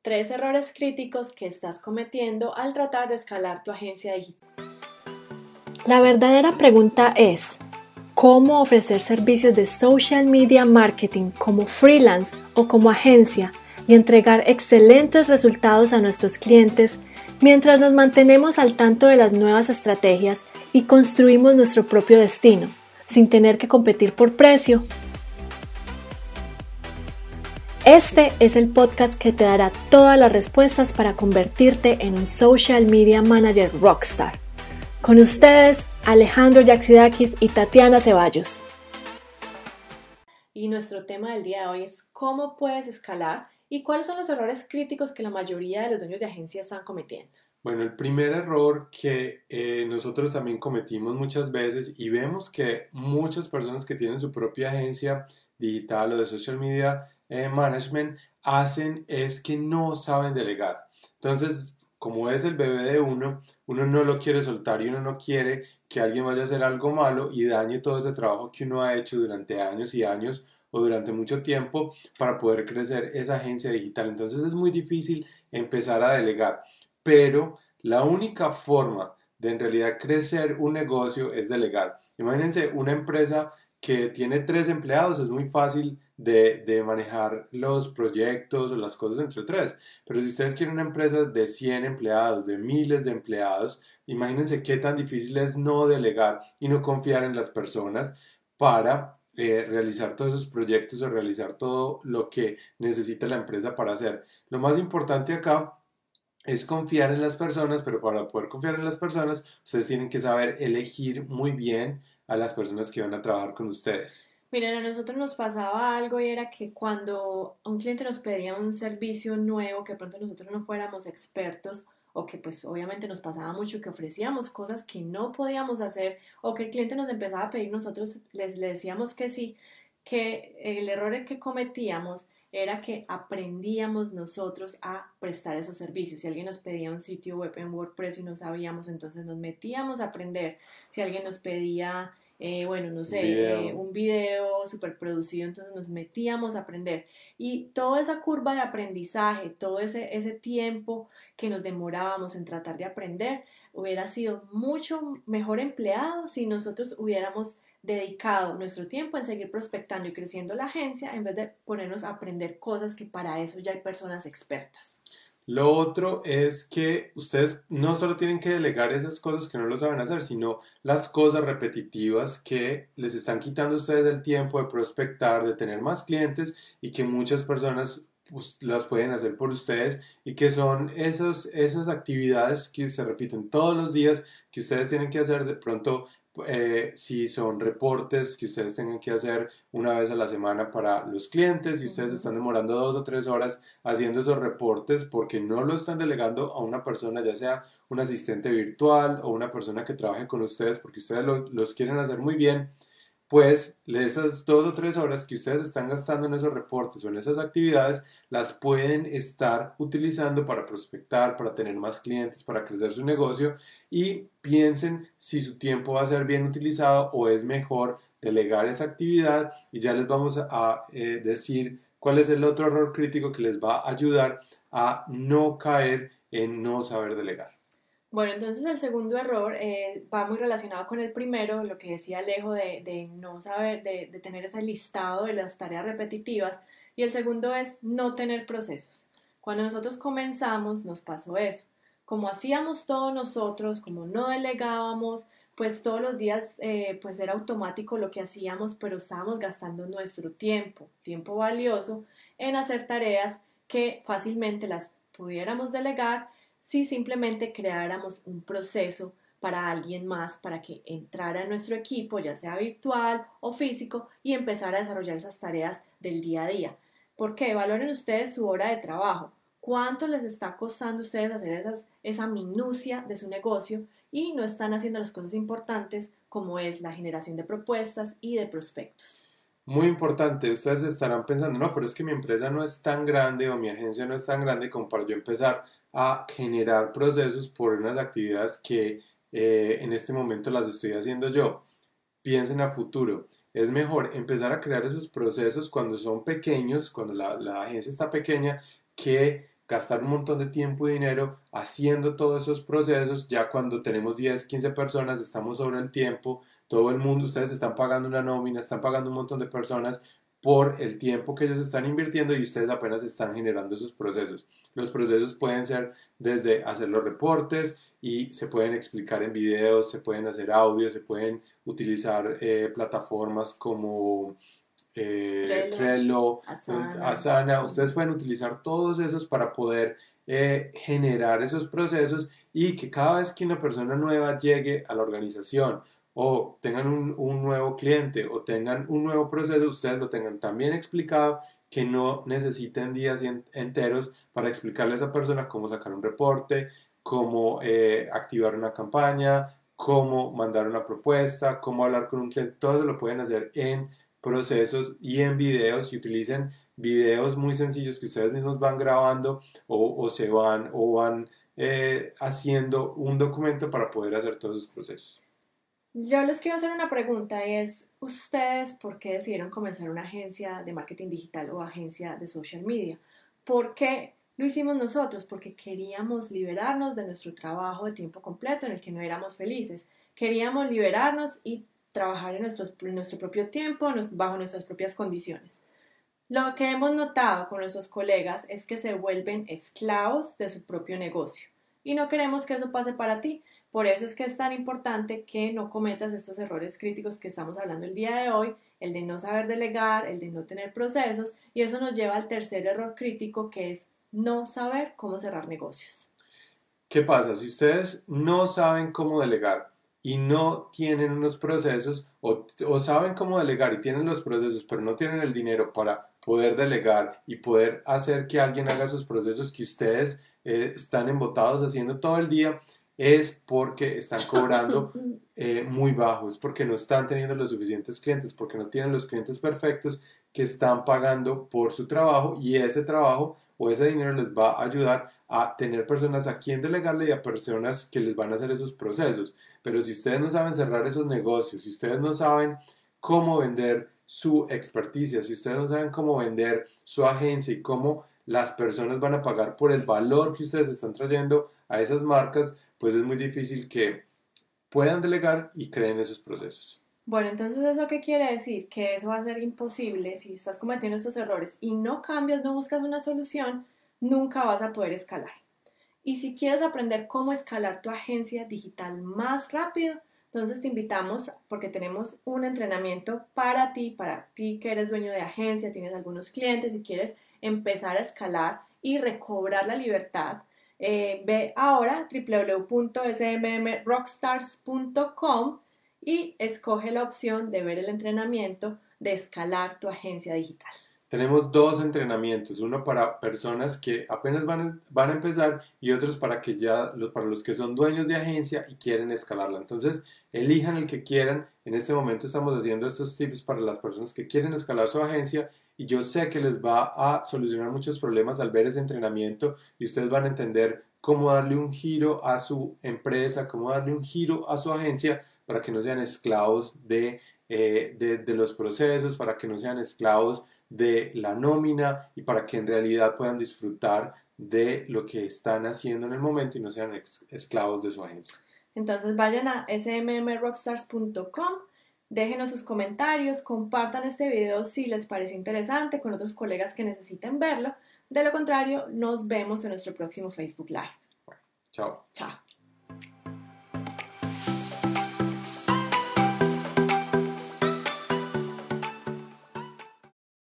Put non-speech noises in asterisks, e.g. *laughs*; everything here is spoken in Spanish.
Tres errores críticos que estás cometiendo al tratar de escalar tu agencia digital. La verdadera pregunta es, ¿cómo ofrecer servicios de social media marketing como freelance o como agencia y entregar excelentes resultados a nuestros clientes mientras nos mantenemos al tanto de las nuevas estrategias y construimos nuestro propio destino, sin tener que competir por precio este es el podcast que te dará todas las respuestas para convertirte en un social media manager rockstar. Con ustedes, Alejandro Yaxidakis y Tatiana Ceballos. Y nuestro tema del día de hoy es cómo puedes escalar y cuáles son los errores críticos que la mayoría de los dueños de agencias están cometiendo. Bueno, el primer error que eh, nosotros también cometimos muchas veces y vemos que muchas personas que tienen su propia agencia digital o de social media eh, management hacen es que no saben delegar. Entonces, como es el bebé de uno, uno no lo quiere soltar y uno no quiere que alguien vaya a hacer algo malo y dañe todo ese trabajo que uno ha hecho durante años y años o durante mucho tiempo para poder crecer esa agencia digital. Entonces es muy difícil empezar a delegar, pero la única forma de en realidad crecer un negocio es delegar. Imagínense una empresa que tiene tres empleados, es muy fácil de, manejar los proyectos o las cosas entre tres. Pero si ustedes quieren una empresa de 100 empleados, de miles de empleados, imagínense qué tan difícil es no delegar y no confiar en las personas para eh, realizar todos esos proyectos o realizar todo lo que necesita la empresa para hacer. Lo más importante acá es confiar en las personas, pero para poder confiar en las personas, ustedes tienen que saber elegir muy bien a las personas que van a trabajar con ustedes. Miren, a nosotros nos pasaba algo y era que cuando un cliente nos pedía un servicio nuevo, que pronto nosotros no fuéramos expertos, o que pues obviamente nos pasaba mucho que ofrecíamos cosas que no podíamos hacer, o que el cliente nos empezaba a pedir, nosotros les, le decíamos que sí, que el error que cometíamos era que aprendíamos nosotros a prestar esos servicios. Si alguien nos pedía un sitio web en WordPress y no sabíamos, entonces nos metíamos a aprender. Si alguien nos pedía eh, bueno, no sé, eh, un video súper producido, entonces nos metíamos a aprender. Y toda esa curva de aprendizaje, todo ese, ese tiempo que nos demorábamos en tratar de aprender, hubiera sido mucho mejor empleado si nosotros hubiéramos dedicado nuestro tiempo en seguir prospectando y creciendo la agencia en vez de ponernos a aprender cosas que para eso ya hay personas expertas. Lo otro es que ustedes no solo tienen que delegar esas cosas que no lo saben hacer, sino las cosas repetitivas que les están quitando a ustedes el tiempo de prospectar, de tener más clientes y que muchas personas pues, las pueden hacer por ustedes y que son esas, esas actividades que se repiten todos los días que ustedes tienen que hacer. De pronto eh, si son reportes que ustedes tengan que hacer una vez a la semana para los clientes y ustedes están demorando dos o tres horas haciendo esos reportes porque no lo están delegando a una persona, ya sea un asistente virtual o una persona que trabaje con ustedes porque ustedes los quieren hacer muy bien pues esas dos o tres horas que ustedes están gastando en esos reportes o en esas actividades, las pueden estar utilizando para prospectar, para tener más clientes, para crecer su negocio y piensen si su tiempo va a ser bien utilizado o es mejor delegar esa actividad y ya les vamos a eh, decir cuál es el otro error crítico que les va a ayudar a no caer en no saber delegar. Bueno, entonces el segundo error eh, va muy relacionado con el primero, lo que decía Alejo de, de no saber, de, de, tener ese listado de las tareas repetitivas. Y el segundo es no tener procesos. Cuando nosotros comenzamos nos pasó eso. Como hacíamos todos nosotros, como no delegábamos, pues todos los días eh, pues era automático lo que hacíamos, pero estábamos gastando nuestro tiempo, tiempo valioso, en hacer tareas que fácilmente las pudiéramos delegar si simplemente creáramos un proceso para alguien más para que entrara en nuestro equipo, ya sea virtual o físico, y empezara a desarrollar esas tareas del día a día. ¿Por qué? Valoren ustedes su hora de trabajo. ¿Cuánto les está costando a ustedes hacer esas, esa minucia de su negocio y no están haciendo las cosas importantes como es la generación de propuestas y de prospectos? Muy importante, ustedes estarán pensando, no, pero es que mi empresa no es tan grande o mi agencia no es tan grande como para yo empezar a generar procesos por unas actividades que eh, en este momento las estoy haciendo yo. Piensen a futuro. Es mejor empezar a crear esos procesos cuando son pequeños, cuando la, agencia está pequeña, que gastar un montón de tiempo y dinero haciendo todos esos procesos. Ya cuando tenemos 10, 15 personas, estamos sobre el tiempo, todo el mundo, ustedes están pagando una nómina, están pagando un montón de personas por el tiempo que ellos están invirtiendo y ustedes apenas están generando esos procesos. Los procesos pueden ser desde hacer los reportes y se pueden explicar en videos, se pueden hacer audios, se pueden utilizar eh, plataformas como eh, Trello, Asana. Ustedes pueden utilizar todos esos para poder eh, generar esos procesos y que cada vez que una persona nueva llegue a la organización o tengan un, nuevo cliente o tengan un nuevo proceso, ustedes lo tengan también explicado, que no necesiten días enteros para explicarle a esa persona cómo sacar un reporte, cómo eh, activar una campaña, cómo mandar una propuesta, cómo hablar con un cliente, todo lo pueden hacer en procesos y en videos y utilicen videos muy sencillos que ustedes mismos van grabando o, se van o van eh, haciendo un documento para poder hacer todos esos procesos. Yo les quiero hacer una pregunta y es, ¿ustedes por qué decidieron comenzar una agencia de marketing digital o agencia de social media? ¿Por qué lo hicimos nosotros? Porque queríamos liberarnos de nuestro trabajo de tiempo completo en el que no éramos felices. Queríamos liberarnos y trabajar en, nuestro propio tiempo, bajo nuestras propias condiciones. Lo que hemos notado con nuestros colegas es que se vuelven esclavos de su propio negocio y no queremos que eso pase para ti. Por eso es que es tan importante que no cometas estos errores críticos que estamos hablando el día de hoy, el de no saber delegar, el de no tener procesos, y eso nos lleva al tercer error crítico que es no saber cómo cerrar negocios. ¿Qué pasa? Si ustedes no saben cómo delegar, y no tienen unos procesos o, saben cómo delegar y tienen los procesos, pero no tienen el dinero para poder delegar y poder hacer que alguien haga esos procesos que ustedes eh, están embotados haciendo todo el día, es porque están cobrando *laughs* eh, muy bajo, es porque no están teniendo los suficientes clientes, porque no tienen los clientes perfectos que están pagando por su trabajo y ese trabajo o ese dinero les va a ayudar a tener personas a quien delegarle y a personas que les van a hacer esos procesos. Pero si ustedes no saben cerrar esos negocios, si ustedes no saben cómo vender su experticia, si ustedes no saben cómo vender su agencia y cómo las personas van a pagar por el valor que ustedes están trayendo a esas marcas, pues es muy difícil que puedan delegar y creen esos procesos. Bueno, entonces eso qué quiere decir? Que eso va a ser imposible si estás cometiendo estos errores y no cambias, no buscas una solución, nunca vas a poder escalar. Y si quieres aprender cómo escalar tu agencia digital más rápido, entonces te invitamos porque tenemos un entrenamiento para ti, para ti que eres dueño de agencia, tienes algunos clientes y quieres empezar a escalar y recobrar la libertad. Eh, ve ahora www.smmrockstars.com y escoge la opción de ver el entrenamiento de escalar tu agencia digital. Tenemos dos entrenamientos, uno para personas que apenas van, van a empezar y otros para, que ya, para los que son dueños de agencia y quieren escalarla. Entonces, elijan el que quieran. En este momento estamos haciendo estos tips para las personas que quieren escalar su agencia y yo sé que les va a solucionar muchos problemas al ver ese entrenamiento y ustedes van a entender cómo darle un giro a su empresa, cómo darle un giro a su agencia para que no sean esclavos de, eh, de, los procesos, para que no sean esclavos de la nómina y para que en realidad puedan disfrutar de lo que están haciendo en el momento y no sean esclavos de su agencia. Entonces vayan a smmrockstars.com, déjenos sus comentarios, compartan este video si les pareció interesante con otros colegas que necesiten verlo. De lo contrario, nos vemos en nuestro próximo Facebook Live. chao. Chao.